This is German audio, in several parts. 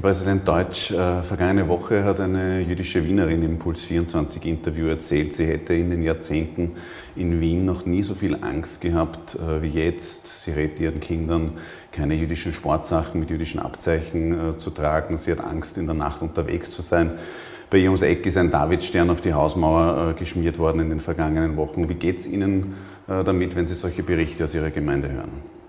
Herr Präsident Deutsch, äh, vergangene Woche hat eine jüdische Wienerin im Puls 24 Interview erzählt, sie hätte in den Jahrzehnten in Wien noch nie so viel Angst gehabt äh, wie jetzt. Sie rät ihren Kindern, keine jüdischen Sportsachen mit jüdischen Abzeichen äh, zu tragen. Sie hat Angst, in der Nacht unterwegs zu sein. Bei ihr ums Eck ist ein Davidstern auf die Hausmauer äh, geschmiert worden in den vergangenen Wochen. Wie geht es Ihnen äh, damit, wenn Sie solche Berichte aus Ihrer Gemeinde hören?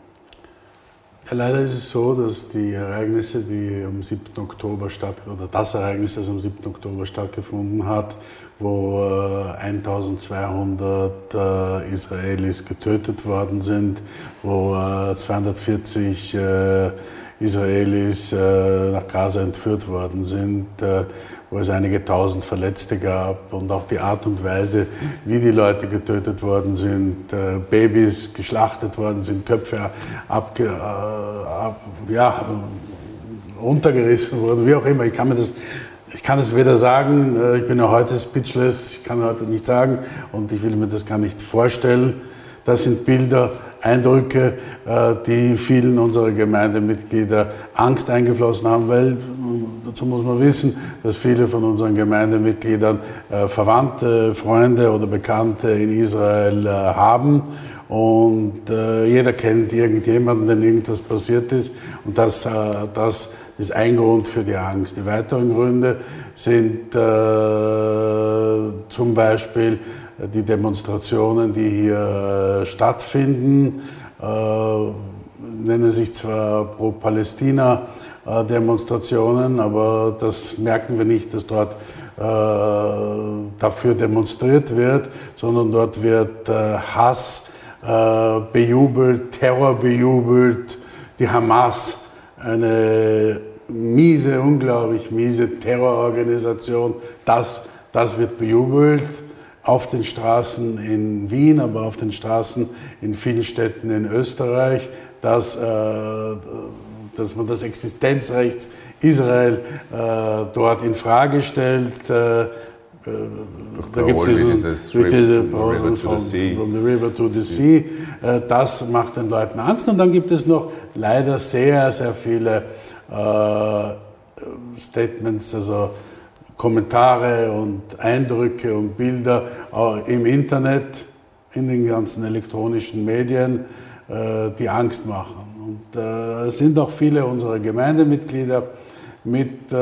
Leider ist es so, dass die Ereignisse, die am 7. Oktober statt oder das Ereignis, das am 7. Oktober stattgefunden hat, wo äh, 1200 äh, Israelis getötet worden sind, wo äh, 240 äh, Israelis äh, nach Gaza entführt worden sind, äh, wo es einige tausend Verletzte gab und auch die Art und Weise, wie die Leute getötet worden sind, äh, Babys geschlachtet worden sind, Köpfe abge, ab, ja, runtergerissen wurden, wie auch immer. Ich kann mir das ich kann es weder sagen, ich bin ja heute speechless, ich kann heute nicht sagen und ich will mir das gar nicht vorstellen. Das sind Bilder, Eindrücke, äh, die vielen unserer Gemeindemitglieder Angst eingeflossen haben, weil dazu muss man wissen, dass viele von unseren Gemeindemitgliedern äh, Verwandte, Freunde oder Bekannte in Israel äh, haben. Und jeder kennt irgendjemanden, den irgendwas passiert ist. Und das, das ist ein Grund für die Angst. Die weiteren Gründe sind zum Beispiel die Demonstrationen, die hier äh, stattfinden, äh, nennen sich zwar Pro-Palästina-Demonstrationen, aber das merken wir nicht, dass dort äh, dafür demonstriert wird, sondern dort wird Hass bejubelt, Terror bejubelt, die Hamas, eine miese, unglaublich miese Terrororganisation, das, das wird bejubelt auf den Straßen in Wien, aber auf den Straßen in vielen Städten in Österreich, dass, äh, dass man das Existenzrecht Israel äh, dort in Frage stellt. Äh, da gibt es diese, diese Pausen from, from the river to the sea. Äh, das macht den Leuten Angst. Und dann gibt es noch leider sehr, sehr viele äh, Statements, also Kommentare und Eindrücke und Bilder im Internet, in den ganzen elektronischen Medien, äh, die Angst machen. Und äh, es sind auch viele unserer Gemeindemitglieder mit äh,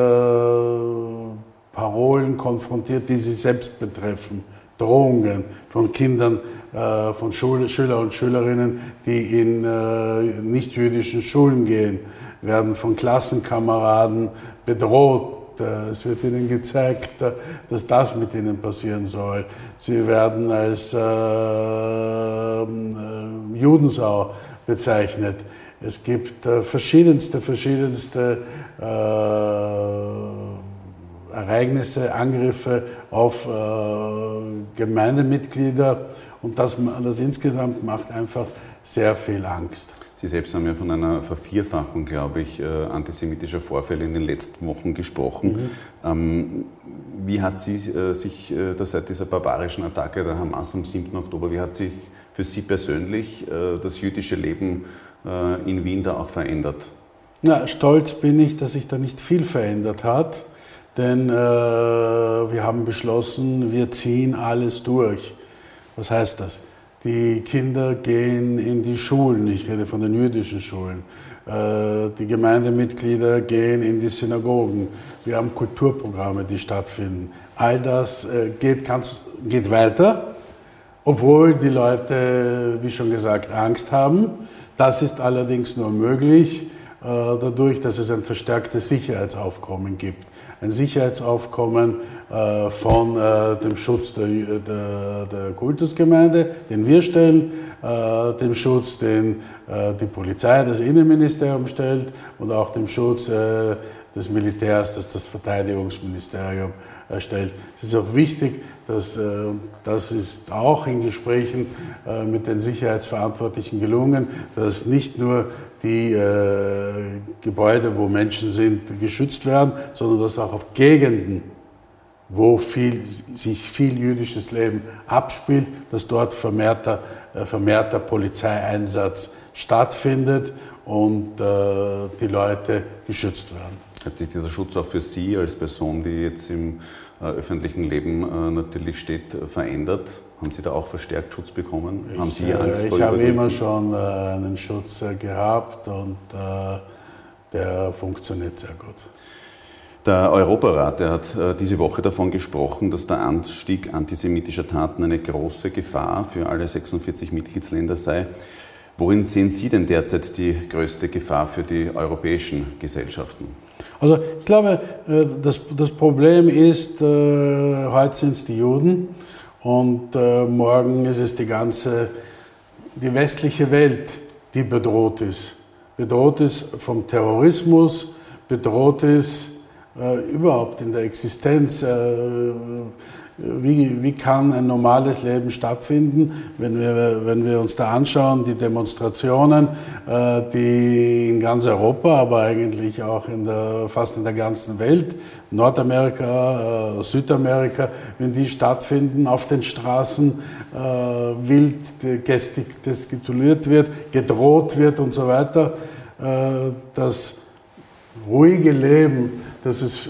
Parolen konfrontiert, die sie selbst betreffen. Drohungen von Kindern, von Schüler und Schülerinnen, die in nichtjüdischen Schulen gehen, werden von Klassenkameraden bedroht äh, es wird ihnen gezeigt, äh, dass das mit ihnen passieren soll. Sie werden als äh, äh, Judensau bezeichnet. Es gibt äh, verschiedenste, verschiedenste äh, Ereignisse, Angriffe auf Gemeindemitglieder und das, das insgesamt macht einfach sehr viel Angst. Sie selbst haben ja von einer Vervierfachung, glaube ich, äh, antisemitischer Vorfälle in den letzten Wochen gesprochen. Mhm. Ähm, wie hat Sie äh, sich äh, das seit dieser barbarischen Attacke der Hamas am 7. Oktober, wie hat sich für Sie persönlich das jüdische Leben in Wien da auch verändert? Na, stolz bin ich, dass sich da nicht viel verändert hat, denn äh, wir haben beschlossen, wir ziehen alles durch. Was heißt das? Die Kinder gehen in die Schulen, ich rede von den jüdischen Schulen. Äh, die Gemeindemitglieder gehen in die Synagogen. Wir haben Kulturprogramme, die stattfinden. All das äh, geht, ganz, geht weiter, obwohl die Leute, wie schon gesagt, Angst haben. Das ist allerdings nur möglich, dadurch, dass es ein verstärktes Sicherheitsaufkommen gibt. Ein Sicherheitsaufkommen äh, von äh, dem Schutz der, der, der, Kultusgemeinde, den wir stellen, dem Schutz, den die Polizei, das Innenministerium stellt und auch dem Schutz des Militärs, das das Verteidigungsministerium erstellt. Es ist auch wichtig, dass äh, das ist auch in Gesprächen äh, mit den Sicherheitsverantwortlichen gelungen, dass nicht nur die äh, Gebäude, wo Menschen sind, geschützt werden, sondern dass auch auf Gegenden, wo viel, sich viel jüdisches Leben abspielt, dass dort vermehrter, vermehrter Polizeieinsatz stattfindet und die Leute geschützt werden. Hat sich dieser Schutz auch für Sie als Person, die jetzt im äh, öffentlichen Leben äh, natürlich steht, verändert? Haben Sie da auch verstärkt Schutz bekommen? Ich, Haben Sie Angst äh, Ich habe immer schon einen Schutz gehabt und der funktioniert sehr gut. Der Europarat der hat diese Woche davon gesprochen, dass der Anstieg antisemitischer Taten eine große Gefahr für alle 46 Mitgliedsländer sei. Worin sehen Sie denn derzeit die größte Gefahr für die europäischen Gesellschaften? Also ich glaube, äh, das, das Problem ist, äh, heute sind es die Juden und äh, morgen ist es die ganze, die westliche Welt, die bedroht ist. Bedroht ist vom Terrorismus, bedroht ist überhaupt in der Existenz wie, wie kann ein normales Leben stattfinden, wenn wir, wenn wir uns da anschauen, die Demonstrationen, äh, die in ganz Europa, aber eigentlich auch in der, fast in der ganzen Welt, Nordamerika, äh, Südamerika, wenn die stattfinden, auf den Straßen äh, wild gestikuliert wird, gedroht wird und so weiter, das ruhige Leben, das es,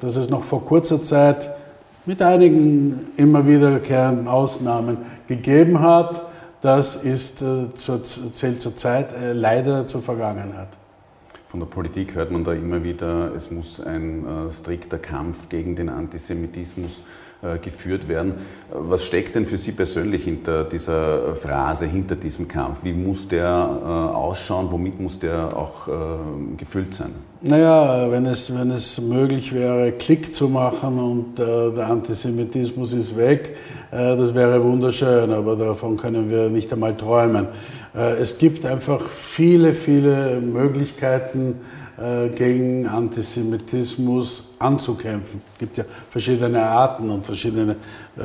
das es noch vor kurzer Zeit mit einigen immer wiederkehrenden Ausnahmen gegeben hat, das ist, äh, zählt zurzeit äh, leider zur Vergangenheit. Von der Politik hört man da immer wieder, es muss ein äh, strikter Kampf gegen den Antisemitismus äh, geführt werden. Was steckt denn für Sie persönlich hinter dieser Phrase, hinter diesem Kampf? Wie muss der äh, ausschauen? Womit muss der auch äh, gefüllt sein? Naja, wenn es, wenn es möglich wäre, Klick zu machen und der Antisemitismus ist weg, das wäre wunderschön, aber davon können wir nicht einmal träumen. Es gibt einfach viele, viele Möglichkeiten, äh, gegen Antisemitismus anzukämpfen. Es gibt ja verschiedene Arten und verschiedene, äh,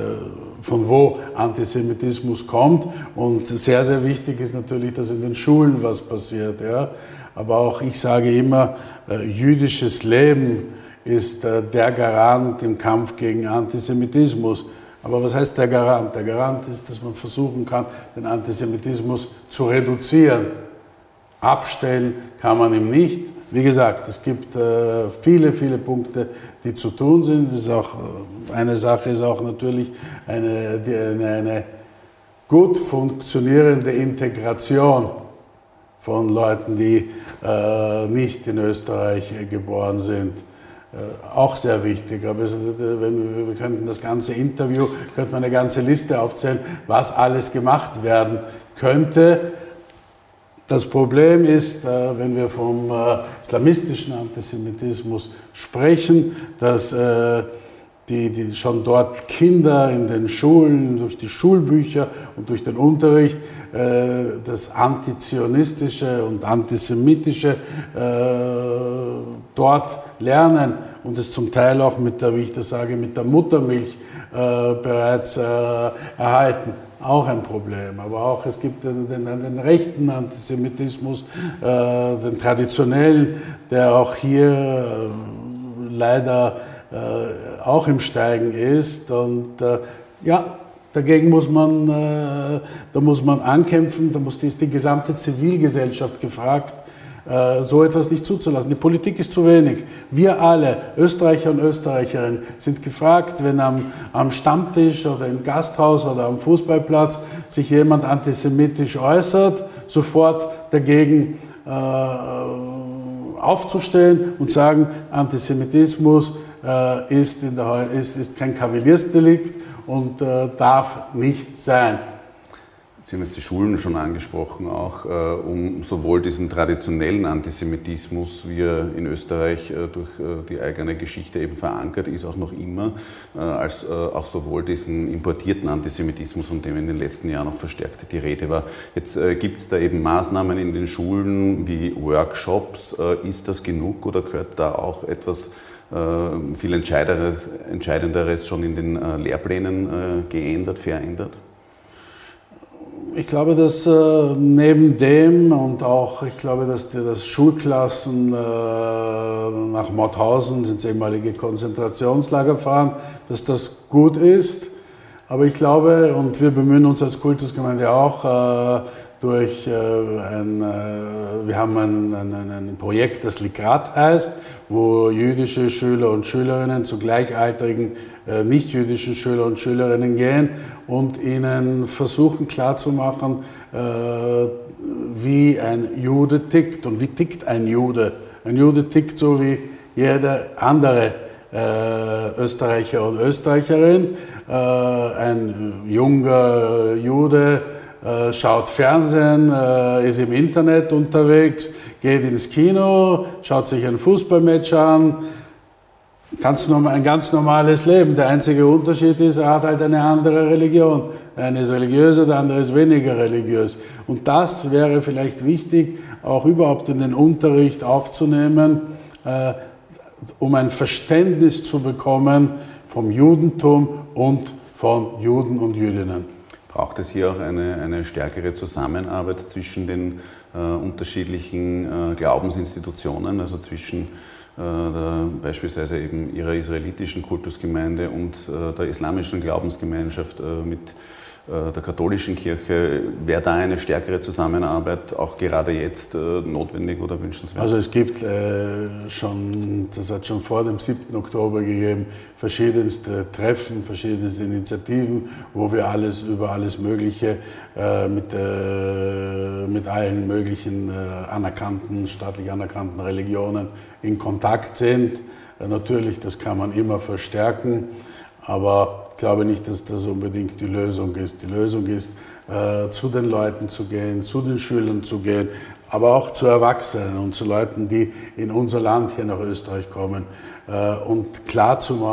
von wo Antisemitismus kommt. Und sehr, sehr wichtig ist natürlich, dass in den Schulen was passiert. Ja? Aber auch ich sage immer, äh, jüdisches Leben ist der Garant im Kampf gegen Antisemitismus. Aber was heißt der Garant? Der Garant ist, dass man versuchen kann, den Antisemitismus zu reduzieren. Abstellen kann man ihm nicht, wie gesagt, es gibt äh, viele, viele Punkte, die zu tun sind. ist auch, äh, eine Sache ist auch natürlich eine, eine, eine gut funktionierende Integration von Leuten, die äh, nicht in Österreich geboren sind. Äh, auch sehr wichtig. Aber es, wenn wir, könnten das ganze Interview, könnte man eine ganze Liste aufzählen, was alles gemacht werden könnte. Das Problem ist, äh, wenn wir vom äh, islamistischen Antisemitismus sprechen, dass äh, die, die schon dort Kinder in den Schulen, durch die Schulbücher und durch den Unterricht das Antizionistische und Antisemitische dort lernen und es zum Teil auch mit der, wie ich das sage, mit der Muttermilch bereits erhalten auch ein Problem. Aber auch es gibt den, den, den rechten Antisemitismus, äh, den traditionellen, der auch hier äh, leider äh, auch im Steigen ist. Und äh, ja, dagegen muss man, äh, da muss man ankämpfen, da muss die, ist die gesamte Zivilgesellschaft gefragt äh, so etwas nicht zuzulassen. Die Politik ist zu wenig. Wir alle, Österreicher und Österreicherinnen, sind gefragt, wenn am, am Stammtisch oder im Gasthaus oder am Fußballplatz sich jemand antisemitisch äußert, sofort dagegen äh, aufzustehen und sagen, Antisemitismus äh, ist, der, ist, ist, kein Kavaliersdelikt und äh, darf nicht sein. Sie haben jetzt die Schulen schon angesprochen, auch äh, um sowohl diesen traditionellen Antisemitismus, wie er in Österreich äh, durch äh, die eigene Geschichte eben verankert ist, auch noch immer, als auch sowohl diesen importierten Antisemitismus, von dem in den letzten Jahren noch verstärkt die Rede war. Jetzt gibt es da eben Maßnahmen in den Schulen wie Workshops. ist das genug oder gehört da auch etwas viel Entscheidenderes, Entscheidenderes schon in den Lehrplänen geändert, verändert? Ich glaube, dass äh, neben dem und auch, ich glaube, dass, die, dass Schulklassen äh, nach Mauthausen ins ehemalige Konzentrationslager fahren, dass das gut ist. Aber ich glaube, und wir bemühen uns als Kultusgemeinde auch äh, durch äh, ein, äh, wir haben ein, ein, ein Projekt, das Ligrat heißt, wo jüdische Schüler und Schülerinnen zu gleichaltrigen äh, nicht-jüdischen Schüler und Schülerinnen gehen und ihnen versuchen klarzumachen, äh, wie ein Jude tickt und wie tickt ein Jude. Ein Jude tickt so wie jeder andere äh, Österreicher und Österreicherin. Ein junger Jude äh, schaut Fernsehen, äh, ist im Internet unterwegs, geht ins Kino, schaut sich ein Fußballmatch an, ganz ein ganz normales Leben. Der einzige Unterschied ist, er hat halt eine andere Religion. Der eine ist religiöser, der andere ist weniger religiös. Und das wäre vielleicht wichtig, auch überhaupt in den Unterricht aufzunehmen, äh, um ein Verständnis zu bekommen vom Judentum und von Juden und Jüdinnen. Braucht es hier auch eine, eine stärkere Zusammenarbeit zwischen den äh, unterschiedlichen äh, Glaubensinstitutionen, also zwischen äh, der, beispielsweise eben ihrer israelitischen Kultusgemeinde und äh, der islamischen Glaubensgemeinschaft äh, mit der katholischen Kirche. Wäre da eine stärkere Zusammenarbeit auch gerade jetzt äh, notwendig oder wünschenswert? Also es gibt äh, schon, das hat schon vor dem 7. Oktober gegeben, verschiedenste Treffen, verschiedenste Initiativen, wo wir alles über alles Mögliche mit, mit allen möglichen anerkannten, staatlich anerkannten Religionen in Kontakt sind. Natürlich, das kann man immer verstärken. Aber ich glaube nicht, dass das unbedingt die Lösung ist. Die Lösung ist, äh, zu den Leuten zu gehen, zu den Schülern zu gehen, aber auch zu Erwachsenen und zu Leuten, die in unser Land hier nach Österreich kommen äh, und klar zu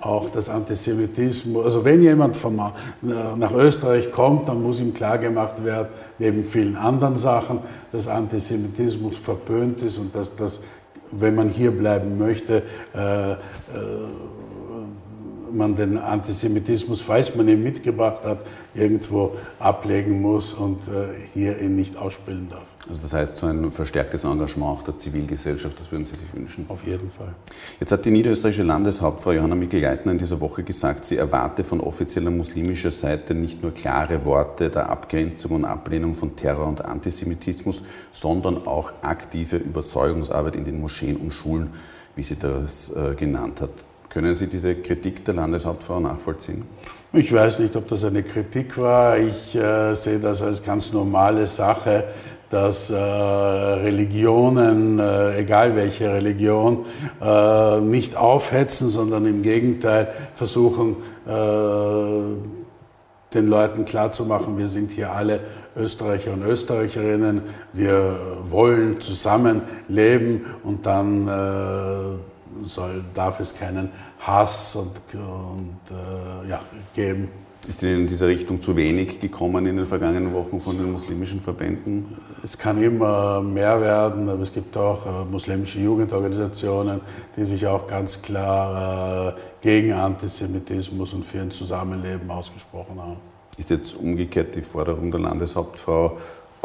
auch das Antisemitismus, also wenn jemand vom, nach Österreich kommt, dann muss ihm klargemacht werden, neben vielen anderen Sachen, dass Antisemitismus verpönt ist und dass das, wenn man hier bleiben möchte, äh, äh, man den Antisemitismus, falls man ihn mitgebracht hat, irgendwo ablegen muss und äh, hier ihn nicht ausspielen darf. Also das heißt, so ein verstärktes Engagement auch der Zivilgesellschaft, das würden Sie sich wünschen? Auf jeden Fall. Jetzt hat die niederösterreichische Landeshauptfrau Johanna Mikl-Leitner in dieser Woche gesagt, sie erwarte von offizieller muslimischer Seite nicht nur klare Worte der Abgrenzung und Ablehnung von Terror und Antisemitismus, sondern auch aktive Überzeugungsarbeit in den Moscheen und Schulen, wie sie das äh, genannt hat. Können Sie diese Kritik der Landeshauptfrau nachvollziehen? Ich weiß nicht, ob das eine Kritik war. Ich äh, sehe das als ganz normale Sache, dass äh, Religionen, äh, egal welche Religion, äh, nicht aufhetzen, sondern im Gegenteil versuchen, äh, den Leuten klarzumachen, wir sind hier alle Österreicher und Österreicherinnen, wir wollen zusammen leben und dann äh, soll, darf es keinen Hass und, und äh, ja, geben. Ist Ihnen in dieser Richtung zu wenig gekommen in den vergangenen Wochen von den muslimischen Verbänden? Es kann immer mehr werden, aber es gibt auch äh, muslimische Jugendorganisationen, die sich auch ganz klar äh, gegen Antisemitismus und für ein Zusammenleben ausgesprochen haben. Ist jetzt umgekehrt die Forderung der Landeshauptfrau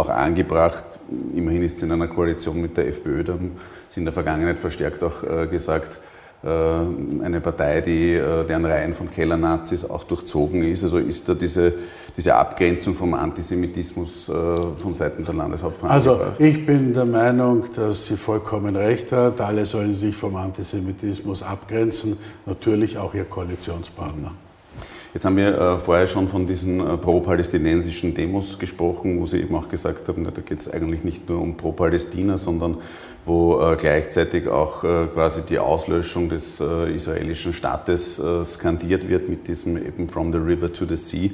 auch angebracht? Immerhin ist sie in einer Koalition mit der FPÖ, da haben Sie in der Vergangenheit verstärkt auch äh, gesagt, äh, eine Partei, die, äh, deren Reihen von Kellernazis auch durchzogen ist. Also ist da diese, diese Abgrenzung vom Antisemitismus von Seiten der Landeshauptfrau Also ich bin der Meinung, dass sie vollkommen recht hat. Alle sollen sich vom Antisemitismus abgrenzen, natürlich auch ihr Koalitionspartner. Jetzt haben wir äh, vorher schon von diesen äh, pro-palästinensischen Demos gesprochen, wo Sie eben auch gesagt haben, da geht es eigentlich nicht nur um pro-Palästina, sondern wo äh, gleichzeitig auch quasi die Auslöschung des israelischen Staates skandiert wird mit diesem eben From the River to the Sea.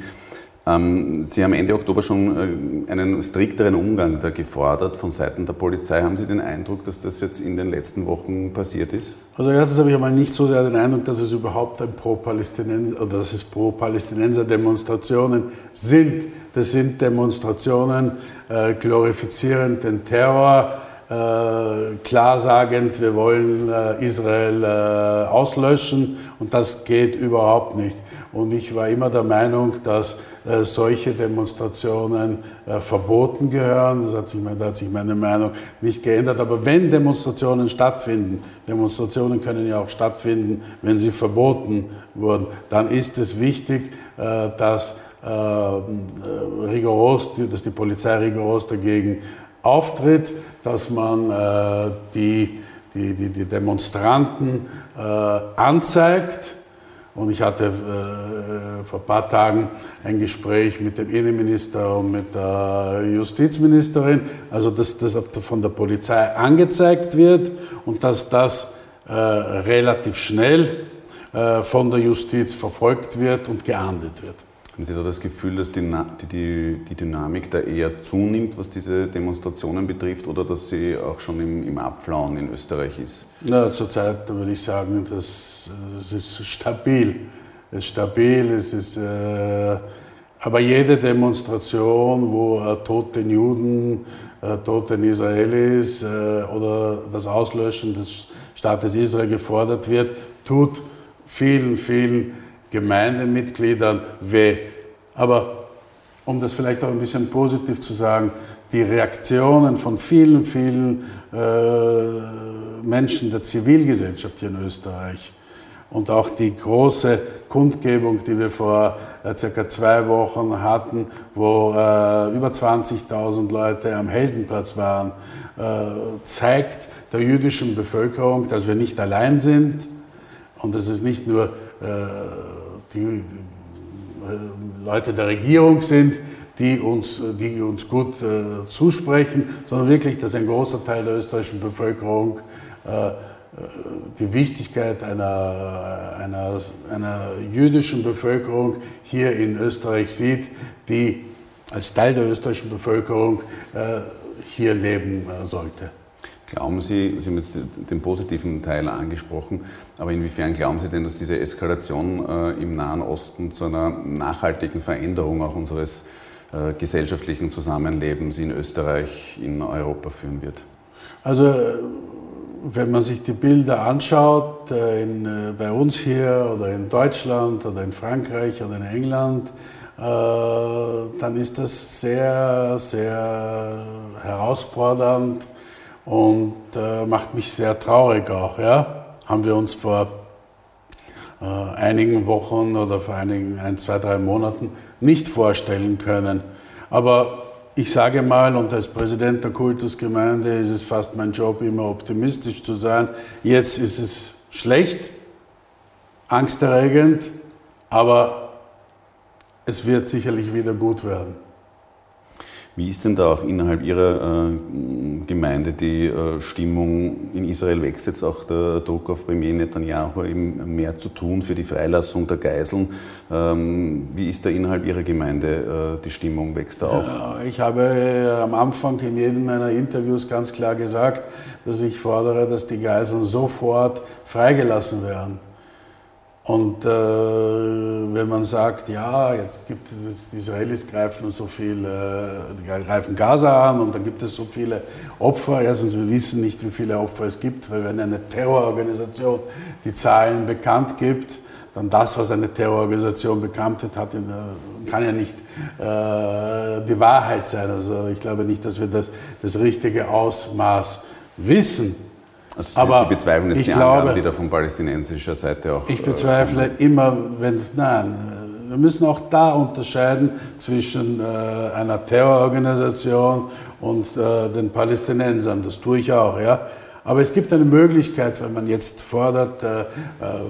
Ähm, Sie haben Ende Oktober schon äh, einen strikteren Umgang da gefordert von Seiten der Polizei. Haben Sie den Eindruck, dass das jetzt in den letzten Wochen passiert ist? Also erstens habe ich einmal nicht so sehr den Eindruck, dass es überhaupt ein Pro-Palästinenser dass es Pro-Palästinenser-Demonstrationen sind. Das sind Demonstrationen äh, glorifizierend den Terror, äh, klar-sagend, wir wollen äh, Israel äh, auslöschen und das geht überhaupt nicht. Und ich war immer der Meinung, dass äh, solche Demonstrationen äh, verboten gehören. Das hat sich, da hat sich meine Meinung nicht geändert. Aber wenn Demonstrationen stattfinden, Demonstrationen können ja auch stattfinden, wenn sie verboten wurden, dann ist es wichtig, äh, dass, rigoros, dass die Polizei rigoros dagegen auftritt, dass man die die, die, die Demonstranten äh, anzeigt. Und ich hatte äh, vor ein paar Tagen ein Gespräch mit dem Innenminister und mit der Justizministerin, also dass das von der Polizei angezeigt wird und dass das äh, relativ schnell äh, von der Justiz verfolgt wird und geahndet wird. Haben Sie da das Gefühl, dass die, die, die Dynamik da eher zunimmt, was diese Demonstrationen betrifft, oder dass sie auch schon im, im Abflauen in Österreich ist? Ja, zurzeit würde ich sagen, das, das ist stabil. Es ist stabil, es ist. Äh, aber jede Demonstration, wo äh, tote Juden, äh, tote Israelis äh, oder das Auslöschen des Staates Israel gefordert wird, tut vielen, vielen Gemeindemitgliedern weh. Aber um das vielleicht auch ein bisschen positiv zu sagen, die Reaktionen von vielen, vielen äh, Menschen der Zivilgesellschaft hier in Österreich und auch die große Kundgebung, die wir vor äh, circa zwei Wochen hatten, wo äh, über 20.000 Leute am Heldenplatz waren, äh, zeigt der jüdischen Bevölkerung, dass wir nicht allein sind und es nicht nur äh, die äh, Leute der Regierung sind, die uns, die uns gut äh, zusprechen, sondern wirklich, dass ein großer Teil der österreichischen Bevölkerung äh, die Wichtigkeit einer, einer, einer jüdischen Bevölkerung hier in Österreich sieht, die als Teil der österreichischen Bevölkerung äh, hier leben äh, sollte. Glauben Sie, Sie haben jetzt den positiven Teil angesprochen, aber inwiefern glauben Sie denn, dass diese Eskalation äh, im Nahen Osten zu einer nachhaltigen Veränderung auch unseres äh, gesellschaftlichen Zusammenlebens in Österreich, in Europa führen wird? Also wenn man sich die Bilder anschaut, äh, in, bei uns hier oder in Deutschland oder in Frankreich oder in England, dann ist das sehr, sehr herausfordernd und äh, macht mich sehr traurig auch. Ja? Haben wir uns vor äh, einigen Wochen oder vor einigen ein, zwei, drei Monaten nicht vorstellen können. Aber ich sage mal, und als Präsident der Kultusgemeinde ist es fast mein Job, immer optimistisch zu sein. Jetzt ist es schlecht, angsterregend, aber es wird sicherlich wieder gut werden. Wie ist denn da auch innerhalb Ihrer äh, Gemeinde die äh, Stimmung? In Israel wächst jetzt auch der Druck auf Premier Netanyahu, eben mehr zu tun für die Freilassung der Geiseln. Ähm, wie ist da innerhalb Ihrer Gemeinde äh, die Stimmung? Wächst da auch? Ich habe am Anfang in jedem meiner Interviews ganz klar gesagt, dass ich fordere, dass die Geiseln sofort freigelassen werden. Und äh, wenn man sagt, ja, jetzt gibt es, die Israelis greifen so viel, äh, greifen Gaza an und dann gibt es so viele Opfer. Erstens, wir wissen nicht, wie viele Opfer es gibt, weil wenn eine Terrororganisation die Zahlen bekannt gibt, dann das, was eine Terrororganisation bekannt hat, kann ja nicht äh, die Wahrheit sein. Also ich glaube nicht, dass wir das, das richtige Ausmaß wissen. Also Sie, Aber Sie bezweifeln jetzt die glaube, Angaben, die da von palästinensischer Seite auch. Ich bezweifle äh, immer, wenn nein, wir müssen auch da unterscheiden zwischen äh, einer Terrororganisation und äh, den Palästinensern. Das tue ich auch, ja. Aber es gibt eine Möglichkeit, wenn man jetzt fordert äh, äh,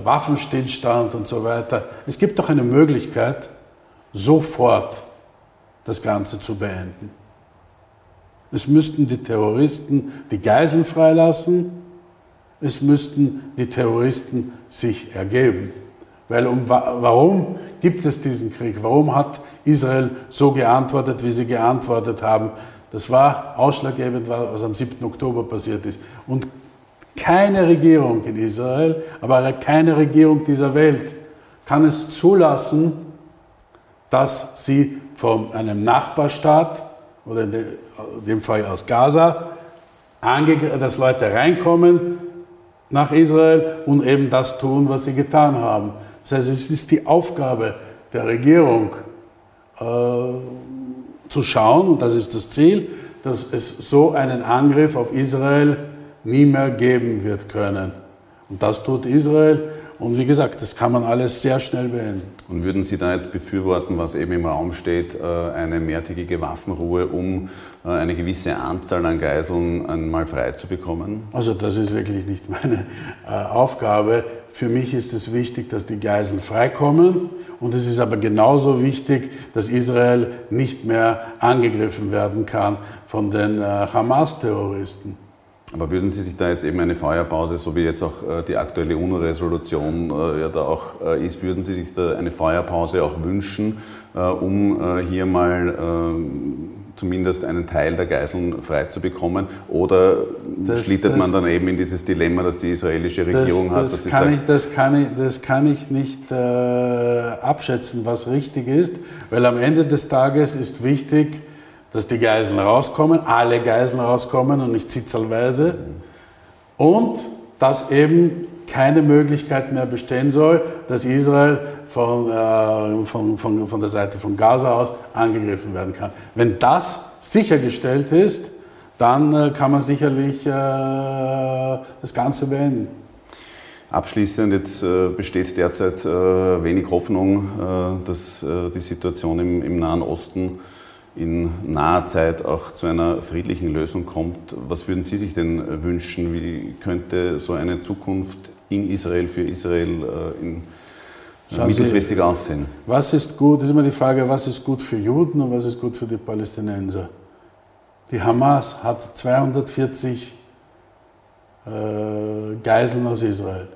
Waffenstillstand und so weiter. Es gibt doch eine Möglichkeit, sofort das Ganze zu beenden. Es müssten die Terroristen die Geiseln freilassen es müssten die Terroristen sich ergeben. Weil um, warum gibt es diesen Krieg? Warum hat Israel so geantwortet, wie sie geantwortet haben? Das war ausschlaggebend, was am 7. Oktober passiert ist. Und keine Regierung in Israel, aber keine Regierung dieser Welt kann es zulassen, dass sie von einem Nachbarstaat oder in dem Fall aus Gaza, dass Leute reinkommen, nach Israel und eben das tun, was sie getan haben. Das heißt, es ist die Aufgabe der Regierung äh, zu schauen, und das ist das Ziel, dass es so einen Angriff auf Israel nie mehr geben wird können. Und das tut Israel Und wie gesagt, das kann man alles sehr schnell beenden. Und würden Sie da jetzt befürworten, was eben im Raum steht, äh, eine mehrtägige Waffenruhe, um äh, eine gewisse Anzahl an Geiseln einmal frei zu bekommen? Also das ist wirklich nicht meine äh, Aufgabe. Für mich ist es wichtig, dass die Geiseln freikommen. Und es ist aber genauso wichtig, dass Israel nicht mehr angegriffen werden kann von den Hamas-Terroristen. Aber würden Sie sich da jetzt eben eine Feuerpause, so wie jetzt auch äh, die aktuelle UNO-Resolution äh, ja da auch äh, ist, würden Sie sich da eine Feuerpause auch wünschen, um hier mal zumindest einen Teil der Geiseln freizubekommen? Oder das, schlittert das, man dann eben in dieses Dilemma, das die israelische Regierung das, hat? Das, kann sagt, ich, das, kann ich, das kann ich nicht abschätzen, was richtig ist, weil am Ende des Tages ist wichtig, dass die Geiseln rauskommen, alle Geiseln rauskommen und nicht zitzelweise. Und dass eben keine Möglichkeit mehr bestehen soll, dass Israel von, äh, von, von, von der Seite von Gaza aus angegriffen werden kann. Wenn das sichergestellt ist, dann äh, kann man sicherlich äh, das Ganze beenden. Abschließend, jetzt äh, besteht derzeit äh, wenig Hoffnung, äh, dass die Situation im, im Nahen Osten in naher Zeit auch zu einer friedlichen Lösung kommt. Was würden Sie sich denn wünschen? Wie könnte so eine Zukunft in Israel für Israel äh, in äh, mittelfristig aussehen? Was ist gut? Das ist immer die Frage, was ist gut für Juden und was ist gut für die Palästinenser? Die Hamas hat 240 äh, Geiseln aus Israel.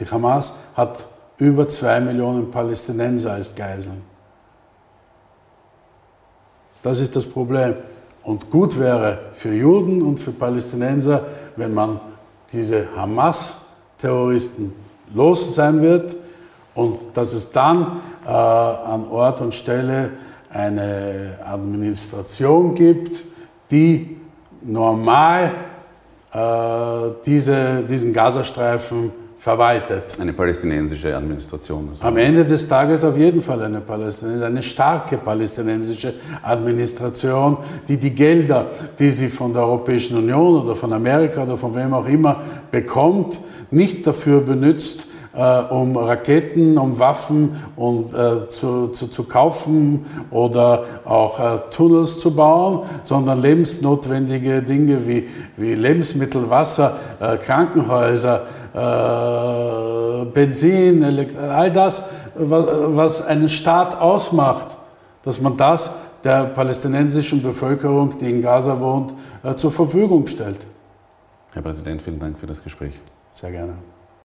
Die Hamas hat über zwei Millionen Palästinenser als Geiseln. Das ist das Problem. Und gut wäre für Juden und für Palästinenser, wenn man diese Hamas-Terroristen los sein wird und dass es dann äh, an Ort und Stelle eine Administration gibt, die normal äh, diese, diesen Gazastreifen verwaltet. Eine palästinensische Administration. Also Am Ende des Tages auf jeden Fall eine palästinensische, eine starke palästinensische Administration, die die Gelder, die sie von der Europäischen Union oder von Amerika oder von wem auch immer bekommt, nicht dafür benutzt, äh, um Raketen, um Waffen und, äh, zu, zu, zu, kaufen oder auch äh, Tunnels zu bauen, sondern lebensnotwendige Dinge wie, wie Lebensmittel, Wasser, äh, Krankenhäuser, Benzin, all das, was einen Staat ausmacht, dass man das der palästinensischen Bevölkerung, die in Gaza wohnt, äh, zur Verfügung stellt. Herr Präsident, vielen Dank für das Gespräch. Sehr gerne.